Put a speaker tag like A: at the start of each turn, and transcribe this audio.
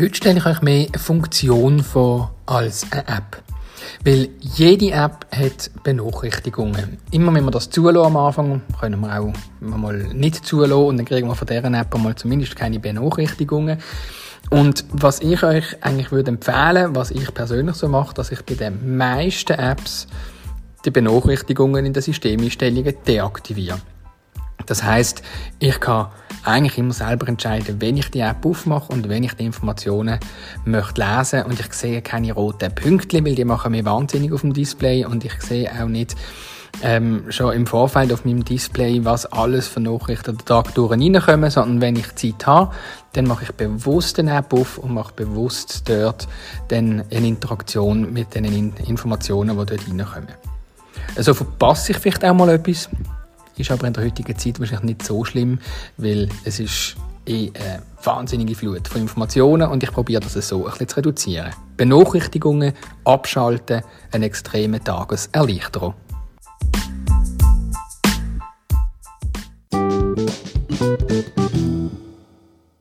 A: Heute stelle ich euch mehr eine Funktion vor als eine App. Weil jede App hat Benachrichtigungen. Immer wenn wir das zulassen am Anfang, können wir auch mal nicht zulassen und dann kriegen wir von dieser App mal zumindest keine Benachrichtigungen. Und was ich euch eigentlich würde empfehlen, was ich persönlich so mache, dass ich bei den meisten Apps die Benachrichtigungen in den Systemeinstellungen deaktiviere. Das heißt, ich kann eigentlich immer selber entscheiden, wenn ich die App aufmache und wenn ich die Informationen möchte lesen. Und ich sehe keine roten Pünktchen, weil die machen mir wahnsinnig auf dem Display. Und ich sehe auch nicht ähm, schon im Vorfeld auf meinem Display, was alles für Nachrichten den Tag durch reinkommen, sondern wenn ich Zeit habe, dann mache ich bewusst eine App auf und mache bewusst dort dann eine Interaktion mit den Informationen, die dort reinkommen. Also verpasse ich vielleicht auch mal etwas, ist aber in der heutigen Zeit wahrscheinlich nicht so schlimm, weil es ist eh eine wahnsinnige Flut von Informationen und ich probiere das so ein bisschen zu reduzieren. Benachrichtigungen, abschalten, eine extreme Tageserleichterung.